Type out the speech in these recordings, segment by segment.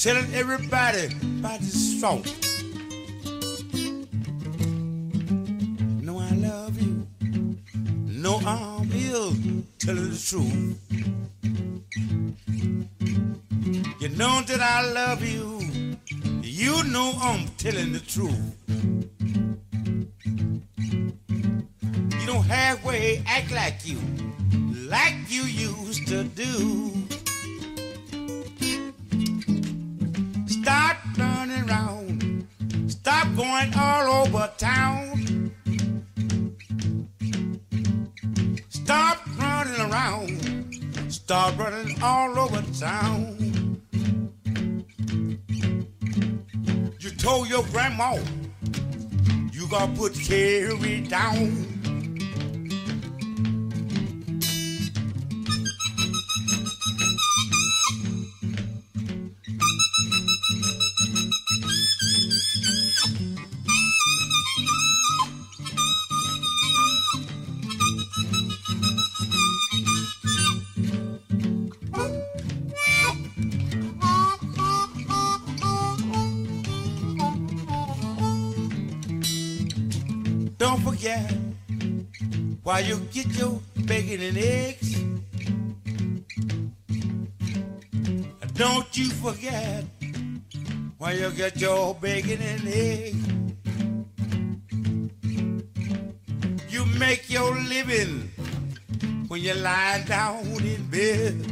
telling everybody about this song. No, I love you. No, I'm ill, telling the truth. You know that I love you. You know I'm telling the truth. You don't halfway act like you, like you used to do. Stop running all over town. You told your grandma you gotta put Carrie down. While you get your bacon and eggs. Don't you forget while you get your bacon and eggs. You make your living when you lie down in bed.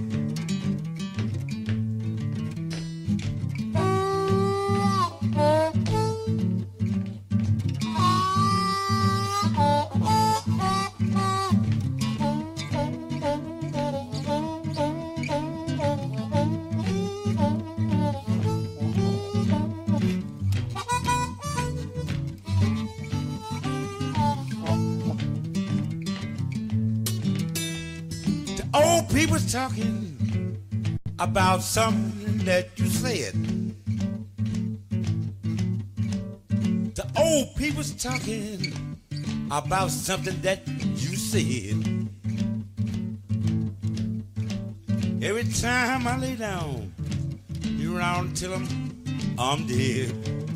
Talking about something that you said. The old people's talking about something that you said. Every time I lay down, you around till I'm, I'm dead.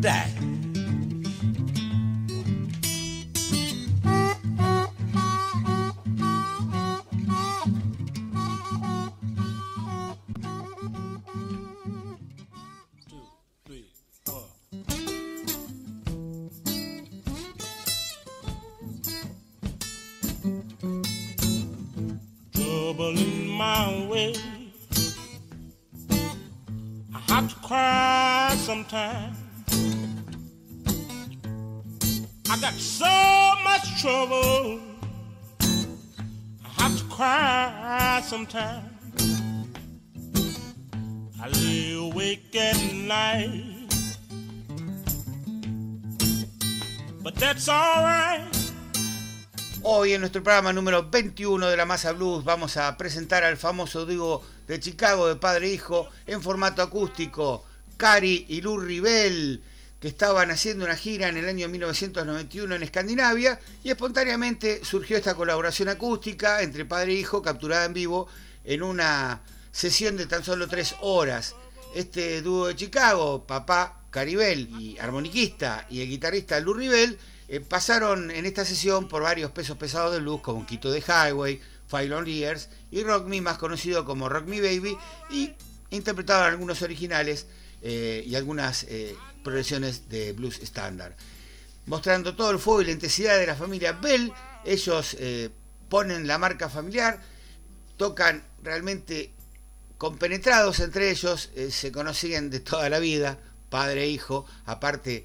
Die. Sometimes. Awake at night. But that's. Hoy en nuestro programa número 21 de la Masa Blues vamos a presentar al famoso dúo de Chicago de padre e hijo en formato acústico, Cari y Lou Ribel, que estaban haciendo una gira en el año 1991 en Escandinavia y espontáneamente surgió esta colaboración acústica entre padre e hijo capturada en vivo en una sesión de tan solo tres horas. Este dúo de Chicago, papá Caribel y armoniquista y el guitarrista Lou Ribel, eh, pasaron en esta sesión por varios pesos pesados de blues como Quito de Highway, Five Long Years y Rock Me, más conocido como Rock Me Baby, y interpretaban algunos originales eh, y algunas eh, progresiones de blues estándar. Mostrando todo el fuego y la intensidad de la familia Bell, ellos ponen la marca familiar, tocan realmente compenetrados entre ellos, se conocían de toda la vida, padre e hijo, aparte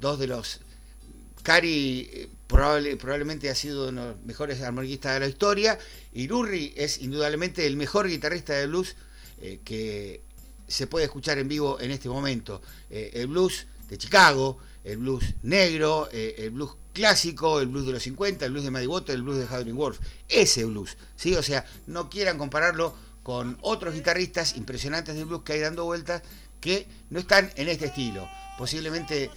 dos de los Cari eh, probablemente ha sido uno de los mejores armonistas de la historia y Lurri es indudablemente el mejor guitarrista de blues eh, que se puede escuchar en vivo en este momento. Eh, el blues de Chicago, el blues negro, el blues clásico, el blues de los 50, el blues de Muddy el blues de Howlin' Wolf, ese blues, ¿sí? O sea, no quieran compararlo con otros guitarristas impresionantes de blues que hay dando vueltas que no están en este estilo. Posiblemente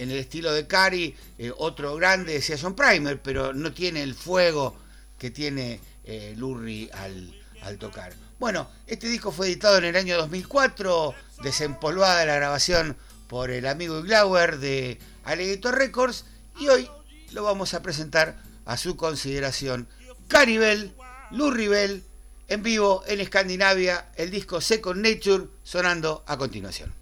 en el estilo de Cari, eh, otro grande decía John Primer, pero no tiene el fuego que tiene eh, Lurri al, al, tocar. Bueno, este disco fue editado en el año 2004, desempolvada la grabación por el amigo Glauer de Alligator Records, y hoy lo vamos a presentar a su consideración. Caribel, Lurri Bell, en vivo en Escandinavia, el disco Second Nature, sonando a continuación.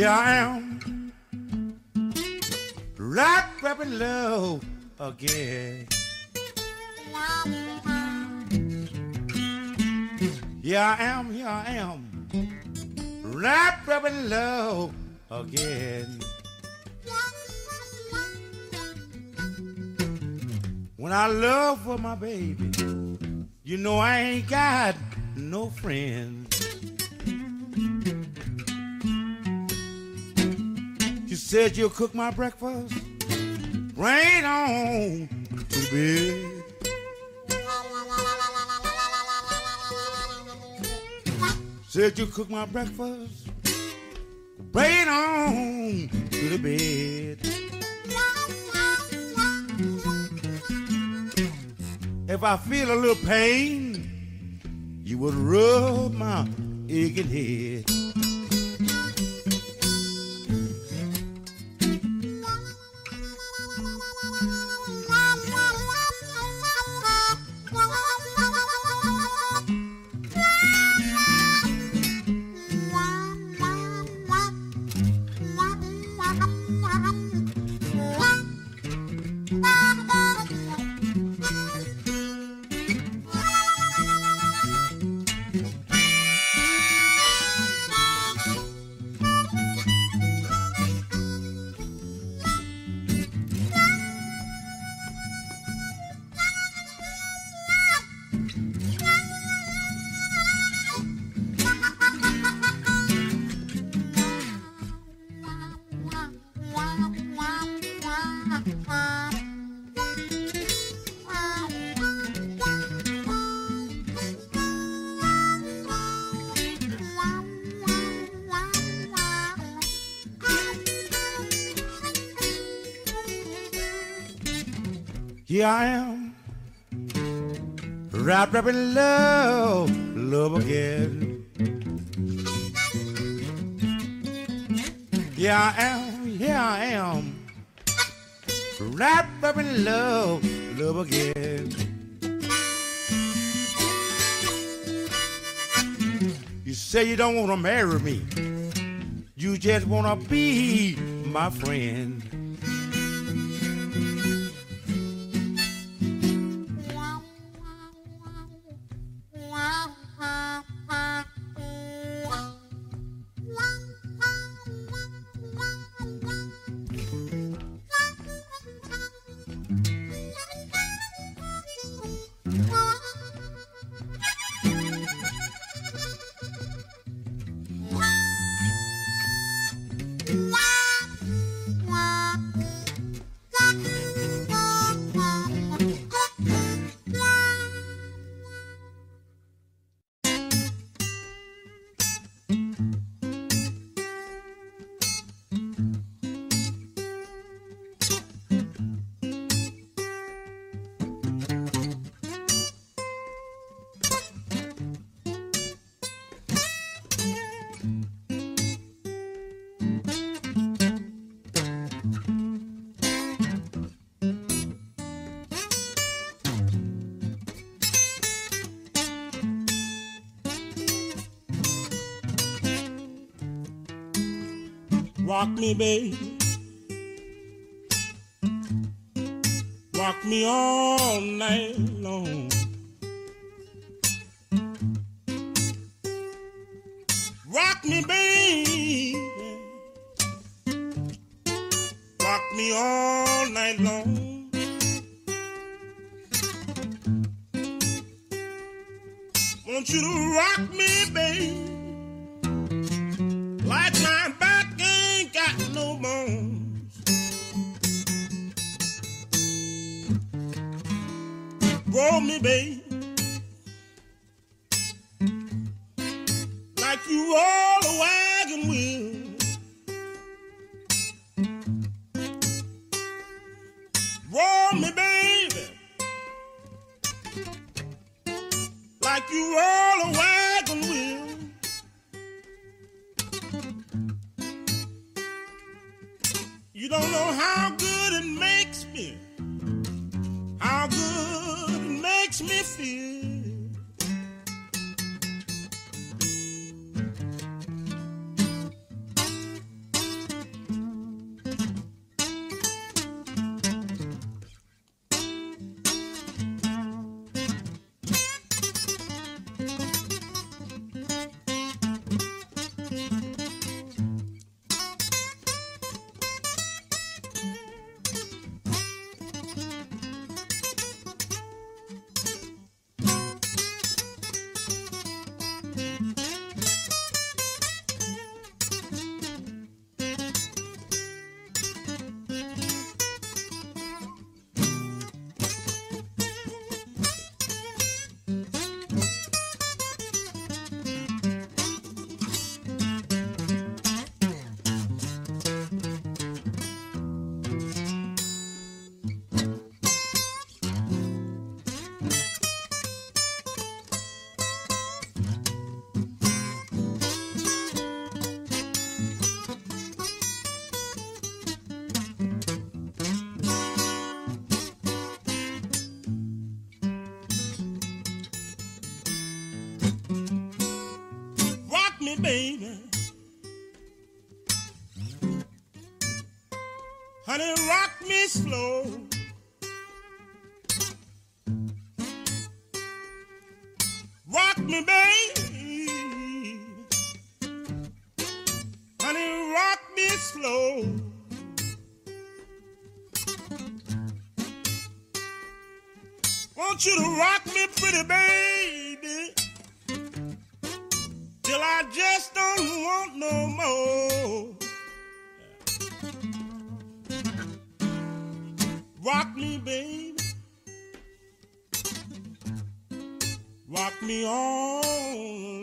Here I am, right rapping low again. Here I am, here I am, right rapping low again. When I love for my baby, you know I ain't got no friends. Said you'll cook my breakfast. Rain on to bed. Said you'll cook my breakfast. Rain on to the bed. If I feel a little pain, you would rub my aching head. Here I am, wrapped up in love, love again. Here I am, here I am, wrapped up in love, love again. You say you don't want to marry me, you just want to be my friend. Rock me, baby. Rock me all night long. Rock me, baby. Rock me all me me,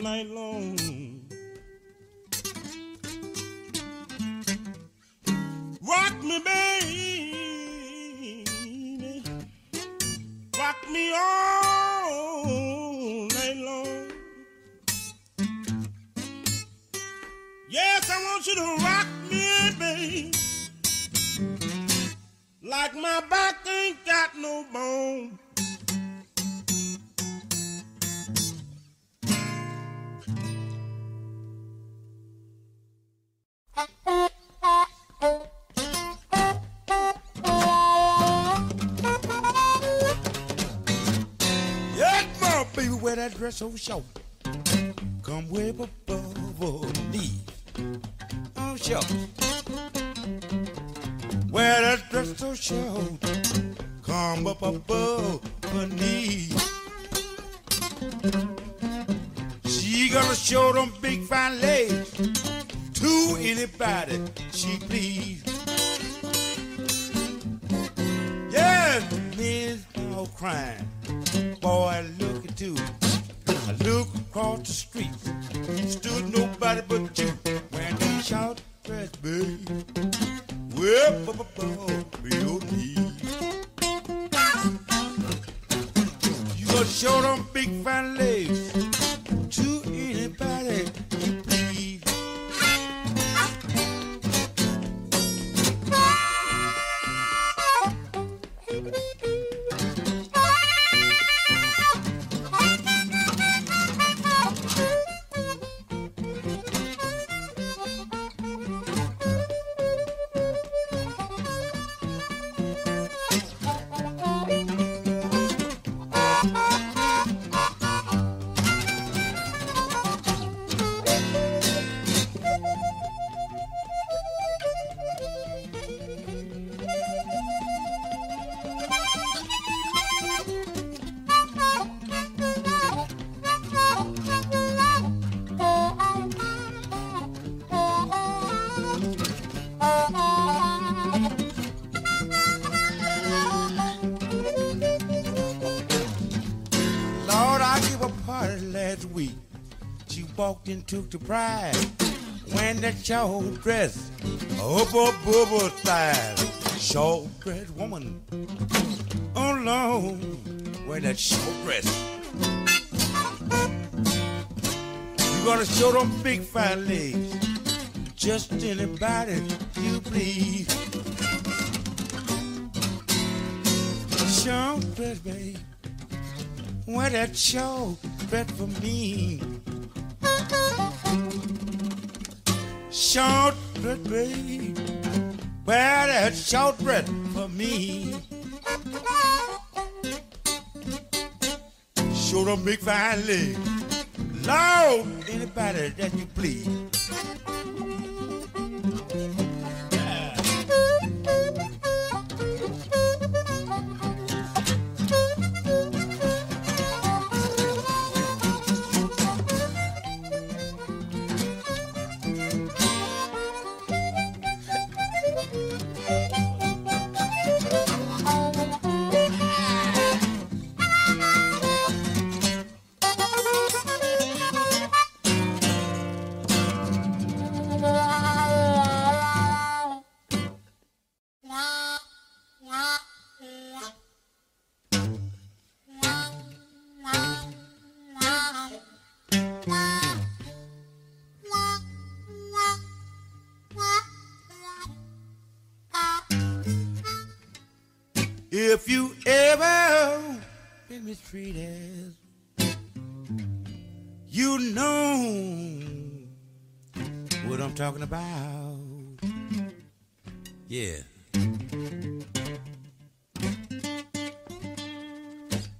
night long. Rock me, baby. Rock me all night long. Yes, I want you to rock me, baby. Like my back ain't got no bone. Over short. Come way above knees. Oh, sure. Wear that dress so short. Come up above her knees. She gonna show them big fine legs to anybody she please. Yeah, men's all crying. Boy, look at you. I look across the street. Stood nobody but you. When they shout, dress, babe. Well, up above your knees. You gonna show them big fine legs In, took the pride. When that short dress, up a bubble style. Short dress woman, alone. Wear that short dress. You gotta show them big fine legs. Just anybody you please. Short dress, babe. Wear that short dress for me. Short dress, babe. Wear that short dress for me. Show them big fine legs. Lord, anybody that you please. If you ever been mistreated, you know what I'm talking about. Yeah.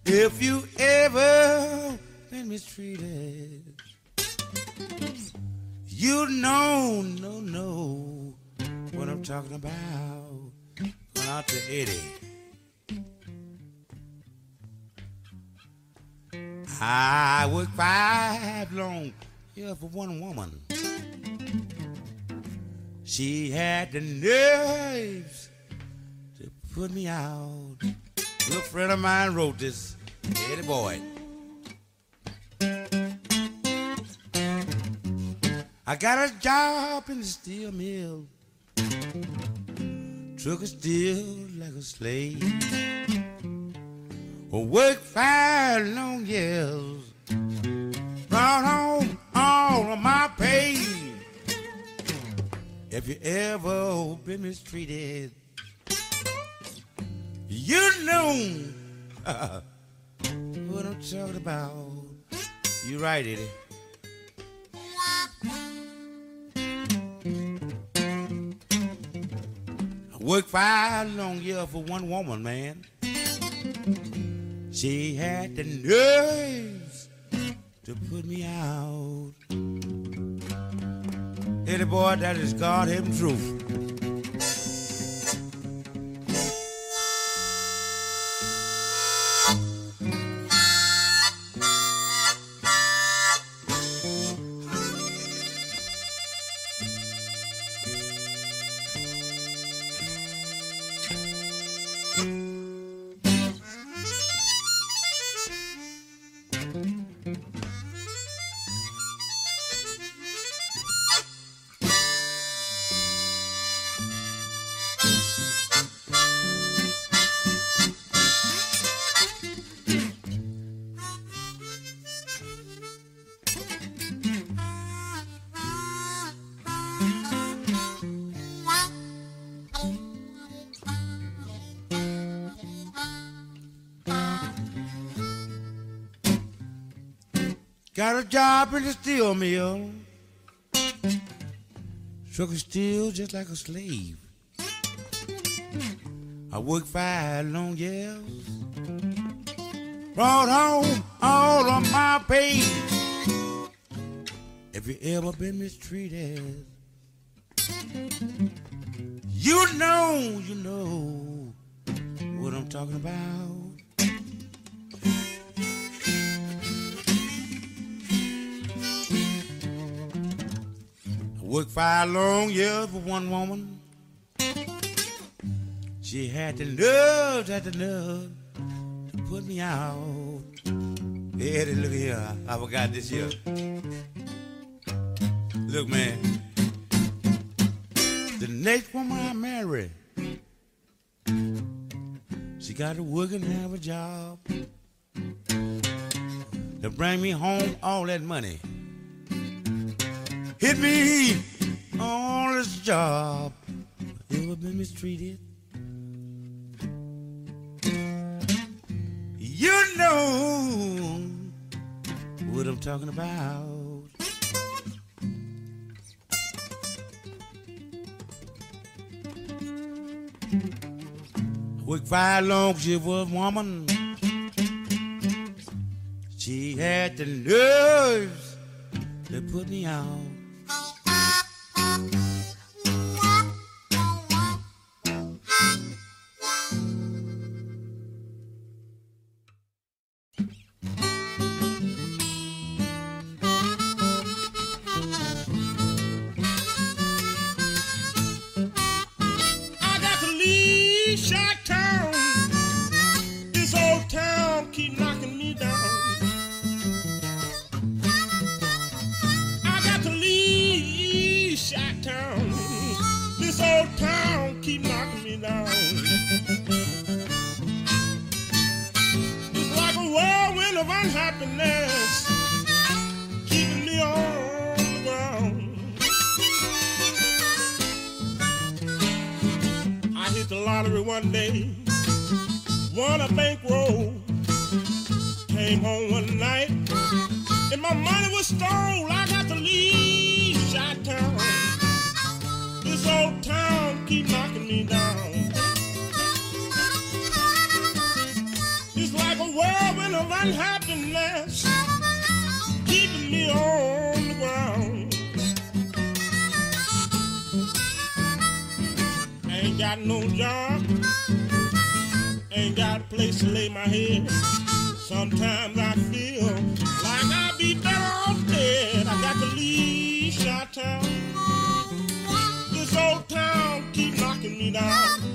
If you ever been mistreated, you know, no, no what I'm talking about. Going out to Eddie. I worked five long years for one woman. She had the nerves to put me out. A good friend of mine wrote this, Eddie Boy. I got a job in the steel mill. Took a steel like a slave. Worked five long years. Brought home all of my pay. If you ever been mistreated, you know what I'm talking about. You right, Eddie. I worked five long years for one woman, man. She had the nerves to put me out. Eddie boy, that is God heaven truth. Got a job in the steel mill. Struck a steel just like a slave. I worked five long years. Brought home all of my pay. If you ever been mistreated, you know, you know what I'm talking about. Worked five long years for one woman. She had the nerve, had the nerve to put me out. Eddie, look here. I forgot this year. Look, man. The next woman I marry, she got to work and have a job to bring me home all that money. Hit me on this job. Ever been mistreated? You know what I'm talking about. Quick five long she was woman. She had the nerves to put me out. on one night, and my money was stole. I got to leave Shot Town. This old town keep knocking me down. It's like a whirlwind of unhappiness, keeping me on the ground. I ain't got no job, ain't got a place to lay my head. Sometimes I feel like I'd be better off dead. I got to leave Chi Town. This old town keep knocking me down.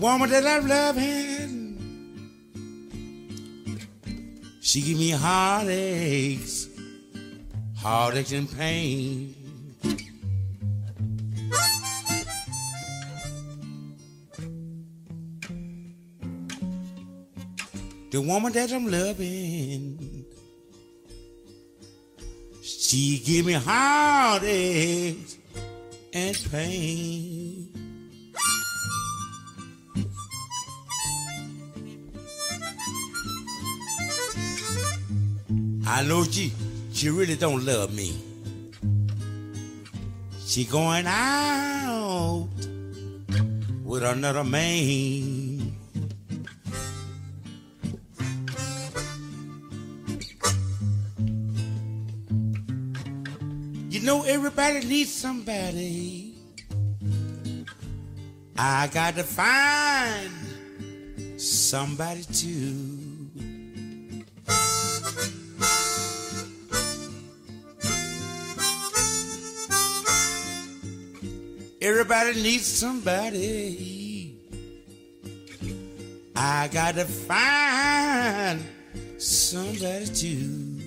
Woman that I'm loving, she give me heartaches, heartaches and pain. The woman that I'm loving, she give me heartaches and pain. I know she, she really don't love me. She going out with another man. You know everybody needs somebody. I got to find somebody too. Everybody needs somebody. I gotta find somebody too.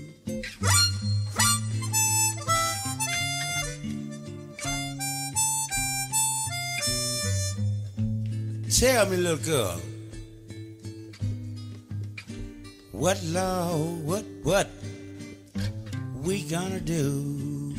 Tell me, little girl, what law, what, what we gonna do?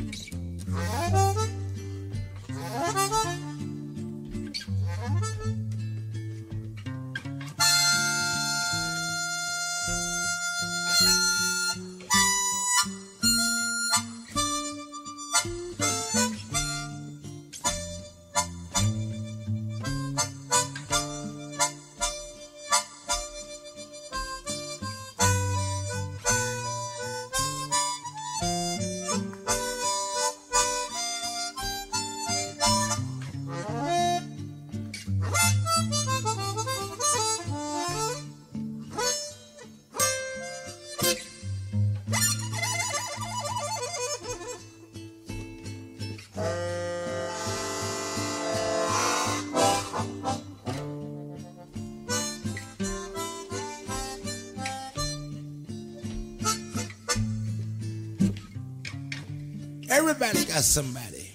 Everybody got somebody.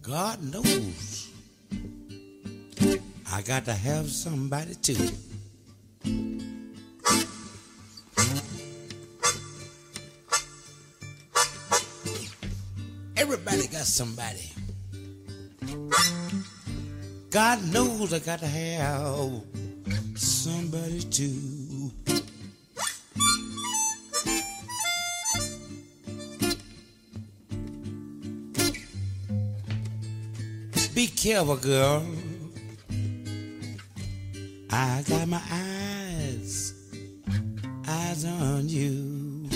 God knows. I got to have somebody too. Everybody got somebody. God knows I got to have somebody too. Be careful, girl. I got my eyes, eyes on you.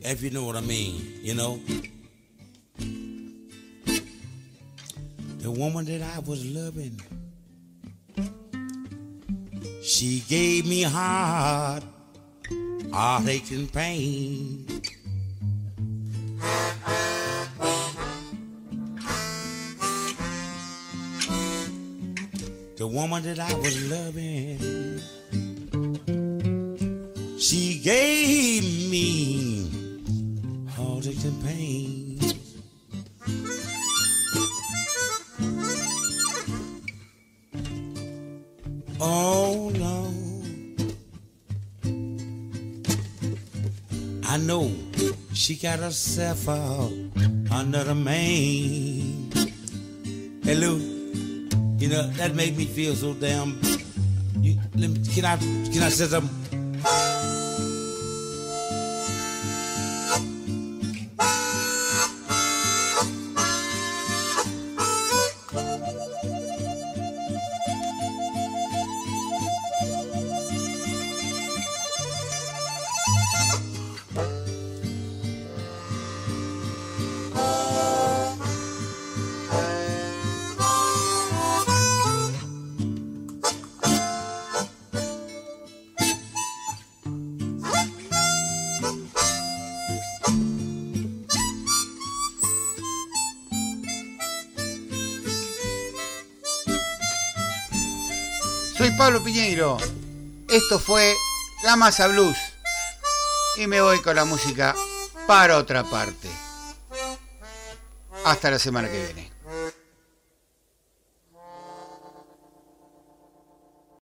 If you know what I mean, you know. The woman that I was loving, she gave me heart, heartache and pain. Woman that I was loving. She gave me heartache and pain. Oh no. I know she got herself out under the main. Hey That made me feel so damn. You, me, can I can I say something? Esto fue La Masa Blues. Y me voy con la música para otra parte. Hasta la semana que viene.